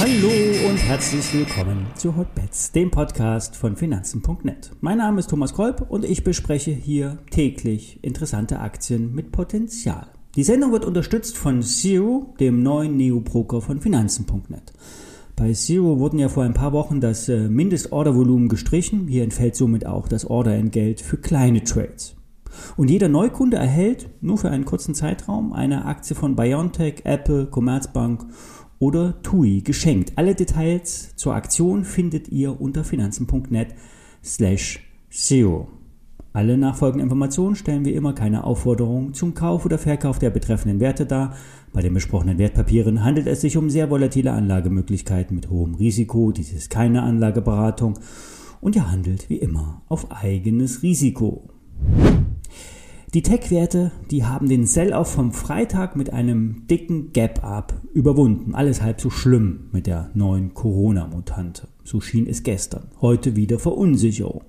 Hallo und herzlich willkommen zu Hotbets, dem Podcast von Finanzen.net. Mein Name ist Thomas Kolb und ich bespreche hier täglich interessante Aktien mit Potenzial. Die Sendung wird unterstützt von Zero, dem neuen Neo-Broker von Finanzen.net. Bei Zero wurden ja vor ein paar Wochen das äh, Mindestordervolumen gestrichen. Hier entfällt somit auch das Orderentgelt für kleine Trades. Und jeder Neukunde erhält nur für einen kurzen Zeitraum eine Aktie von BioNTech, Apple, Commerzbank oder TUI geschenkt. Alle Details zur Aktion findet ihr unter finanzen.net slash SEO. Alle nachfolgenden Informationen stellen wie immer keine Aufforderung zum Kauf oder Verkauf der betreffenden Werte dar. Bei den besprochenen Wertpapieren handelt es sich um sehr volatile Anlagemöglichkeiten mit hohem Risiko. Dies ist keine Anlageberatung und ihr handelt wie immer auf eigenes Risiko. Die Tech-Werte, die haben den Sell-Off vom Freitag mit einem dicken Gap-Up überwunden. Alles halb so schlimm mit der neuen Corona-Mutante. So schien es gestern. Heute wieder Verunsicherung.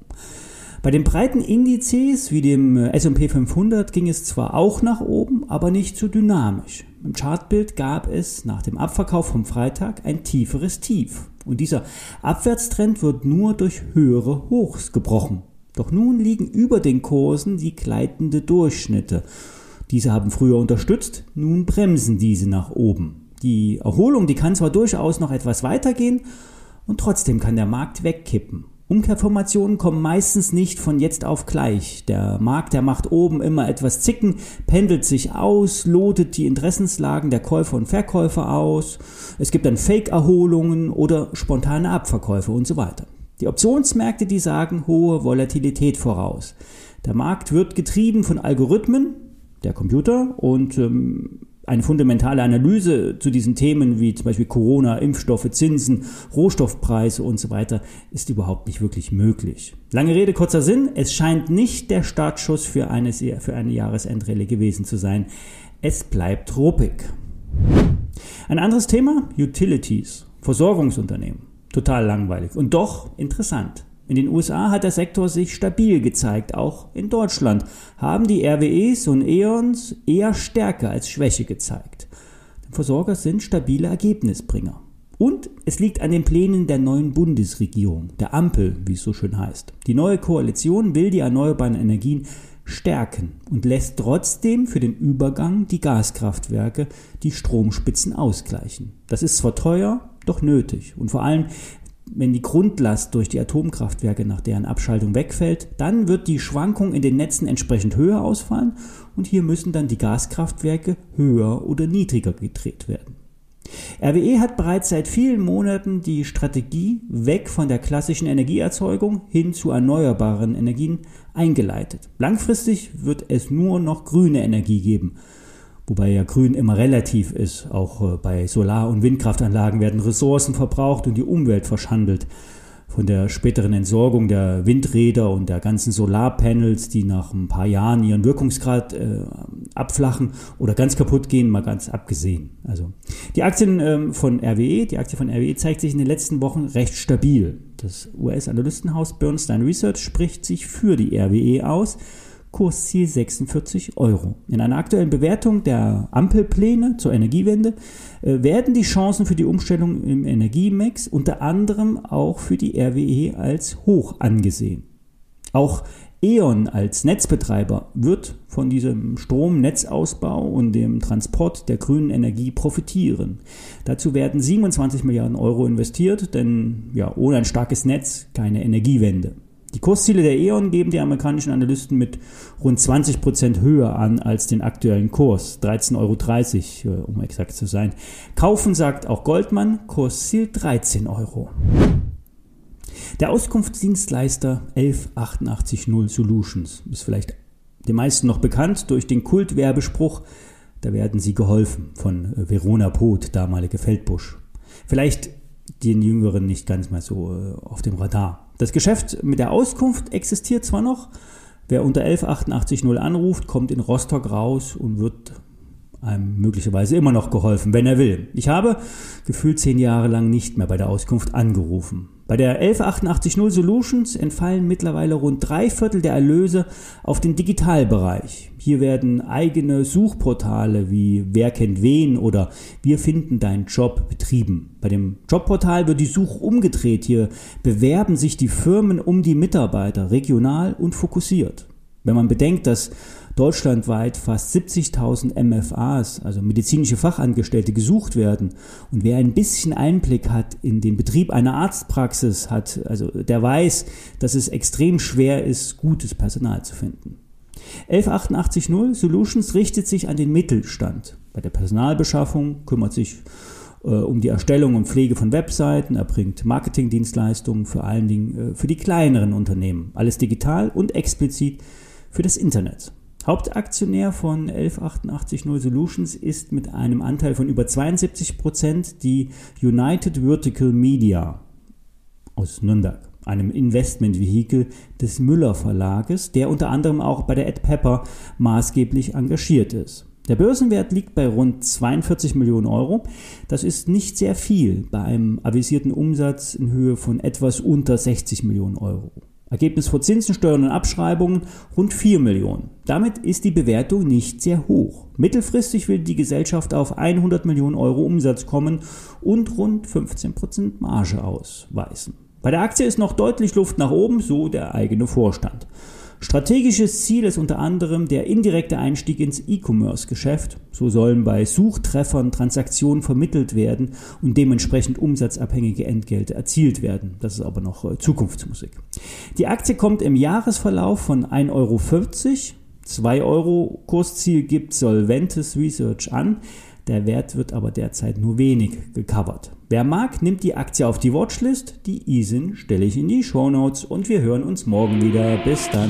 Bei den breiten Indizes wie dem S&P 500 ging es zwar auch nach oben, aber nicht so dynamisch. Im Chartbild gab es nach dem Abverkauf vom Freitag ein tieferes Tief. Und dieser Abwärtstrend wird nur durch höhere Hochs gebrochen. Doch nun liegen über den Kursen die gleitende Durchschnitte. Diese haben früher unterstützt, nun bremsen diese nach oben. Die Erholung, die kann zwar durchaus noch etwas weitergehen und trotzdem kann der Markt wegkippen. Umkehrformationen kommen meistens nicht von jetzt auf gleich. Der Markt, der macht oben immer etwas zicken, pendelt sich aus, lotet die Interessenslagen der Käufer und Verkäufer aus. Es gibt dann Fake-Erholungen oder spontane Abverkäufe und so weiter. Die Optionsmärkte, die sagen hohe Volatilität voraus. Der Markt wird getrieben von Algorithmen, der Computer und ähm, eine fundamentale Analyse zu diesen Themen wie zum Beispiel Corona, Impfstoffe, Zinsen, Rohstoffpreise und so weiter ist überhaupt nicht wirklich möglich. Lange Rede, kurzer Sinn. Es scheint nicht der Startschuss für eine, für eine Jahresendrelle gewesen zu sein. Es bleibt ruppig. Ein anderes Thema, Utilities, Versorgungsunternehmen. Total langweilig und doch interessant. In den USA hat der Sektor sich stabil gezeigt, auch in Deutschland haben die RWEs und E.ONs eher Stärke als Schwäche gezeigt. Die Versorger sind stabile Ergebnisbringer. Und es liegt an den Plänen der neuen Bundesregierung, der Ampel, wie es so schön heißt. Die neue Koalition will die erneuerbaren Energien stärken und lässt trotzdem für den Übergang die Gaskraftwerke die Stromspitzen ausgleichen. Das ist zwar teuer, doch nötig. Und vor allem, wenn die Grundlast durch die Atomkraftwerke nach deren Abschaltung wegfällt, dann wird die Schwankung in den Netzen entsprechend höher ausfallen und hier müssen dann die Gaskraftwerke höher oder niedriger gedreht werden. RWE hat bereits seit vielen Monaten die Strategie weg von der klassischen Energieerzeugung hin zu erneuerbaren Energien eingeleitet. Langfristig wird es nur noch grüne Energie geben wobei ja Grün immer relativ ist. Auch äh, bei Solar- und Windkraftanlagen werden Ressourcen verbraucht und die Umwelt verschandelt. Von der späteren Entsorgung der Windräder und der ganzen Solarpanels, die nach ein paar Jahren ihren Wirkungsgrad äh, abflachen oder ganz kaputt gehen, mal ganz abgesehen. Also die Aktien ähm, von RWE, die Aktie von RWE zeigt sich in den letzten Wochen recht stabil. Das US-Analystenhaus Bernstein Research spricht sich für die RWE aus Kursziel 46 Euro. In einer aktuellen Bewertung der Ampelpläne zur Energiewende äh, werden die Chancen für die Umstellung im Energiemix unter anderem auch für die RWE als hoch angesehen. Auch E.ON als Netzbetreiber wird von diesem Stromnetzausbau und dem Transport der grünen Energie profitieren. Dazu werden 27 Milliarden Euro investiert, denn ja, ohne ein starkes Netz keine Energiewende. Die Kursziele der E.ON geben die amerikanischen Analysten mit rund 20 Prozent höher an als den aktuellen Kurs, 13,30 Euro, äh, um exakt zu sein. Kaufen sagt auch Goldman, Kursziel 13 Euro. Der Auskunftsdienstleister 11880 Solutions ist vielleicht den meisten noch bekannt durch den Kultwerbespruch, da werden sie geholfen von äh, Verona Poth, damalige Feldbusch. Vielleicht den Jüngeren nicht ganz mal so äh, auf dem Radar. Das Geschäft mit der Auskunft existiert zwar noch, wer unter 11880 anruft, kommt in Rostock raus und wird einem möglicherweise immer noch geholfen, wenn er will. Ich habe gefühlt zehn Jahre lang nicht mehr bei der Auskunft angerufen. Bei der 11880 Solutions entfallen mittlerweile rund drei Viertel der Erlöse auf den Digitalbereich. Hier werden eigene Suchportale wie Wer kennt wen oder Wir finden deinen Job betrieben. Bei dem Jobportal wird die Suche umgedreht. Hier bewerben sich die Firmen um die Mitarbeiter regional und fokussiert. Wenn man bedenkt, dass deutschlandweit fast 70.000 MFAs, also medizinische Fachangestellte, gesucht werden und wer ein bisschen Einblick hat in den Betrieb einer Arztpraxis hat, also der weiß, dass es extrem schwer ist, gutes Personal zu finden. 11880 Solutions richtet sich an den Mittelstand. Bei der Personalbeschaffung kümmert sich äh, um die Erstellung und Pflege von Webseiten, erbringt Marketingdienstleistungen vor allen Dingen äh, für die kleineren Unternehmen. Alles digital und explizit für das Internet. Hauptaktionär von 11880 Solutions ist mit einem Anteil von über 72 Prozent die United Vertical Media aus Nürnberg, einem Investmentvehikel des Müller Verlages, der unter anderem auch bei der Ed Pepper maßgeblich engagiert ist. Der Börsenwert liegt bei rund 42 Millionen Euro. Das ist nicht sehr viel bei einem avisierten Umsatz in Höhe von etwas unter 60 Millionen Euro. Ergebnis vor Zinsen, Steuern und Abschreibungen rund 4 Millionen. Damit ist die Bewertung nicht sehr hoch. Mittelfristig will die Gesellschaft auf 100 Millionen Euro Umsatz kommen und rund 15% Marge ausweisen. Bei der Aktie ist noch deutlich Luft nach oben, so der eigene Vorstand. Strategisches Ziel ist unter anderem der indirekte Einstieg ins E-Commerce-Geschäft. So sollen bei Suchtreffern Transaktionen vermittelt werden und dementsprechend umsatzabhängige Entgelte erzielt werden. Das ist aber noch äh, Zukunftsmusik. Die Aktie kommt im Jahresverlauf von 1,40 Euro, 2 Euro Kursziel gibt Solventes Research an. Der Wert wird aber derzeit nur wenig gecovert. Wer mag, nimmt die Aktie auf die Watchlist. Die ISIN stelle ich in die Show Notes und wir hören uns morgen wieder. Bis dann.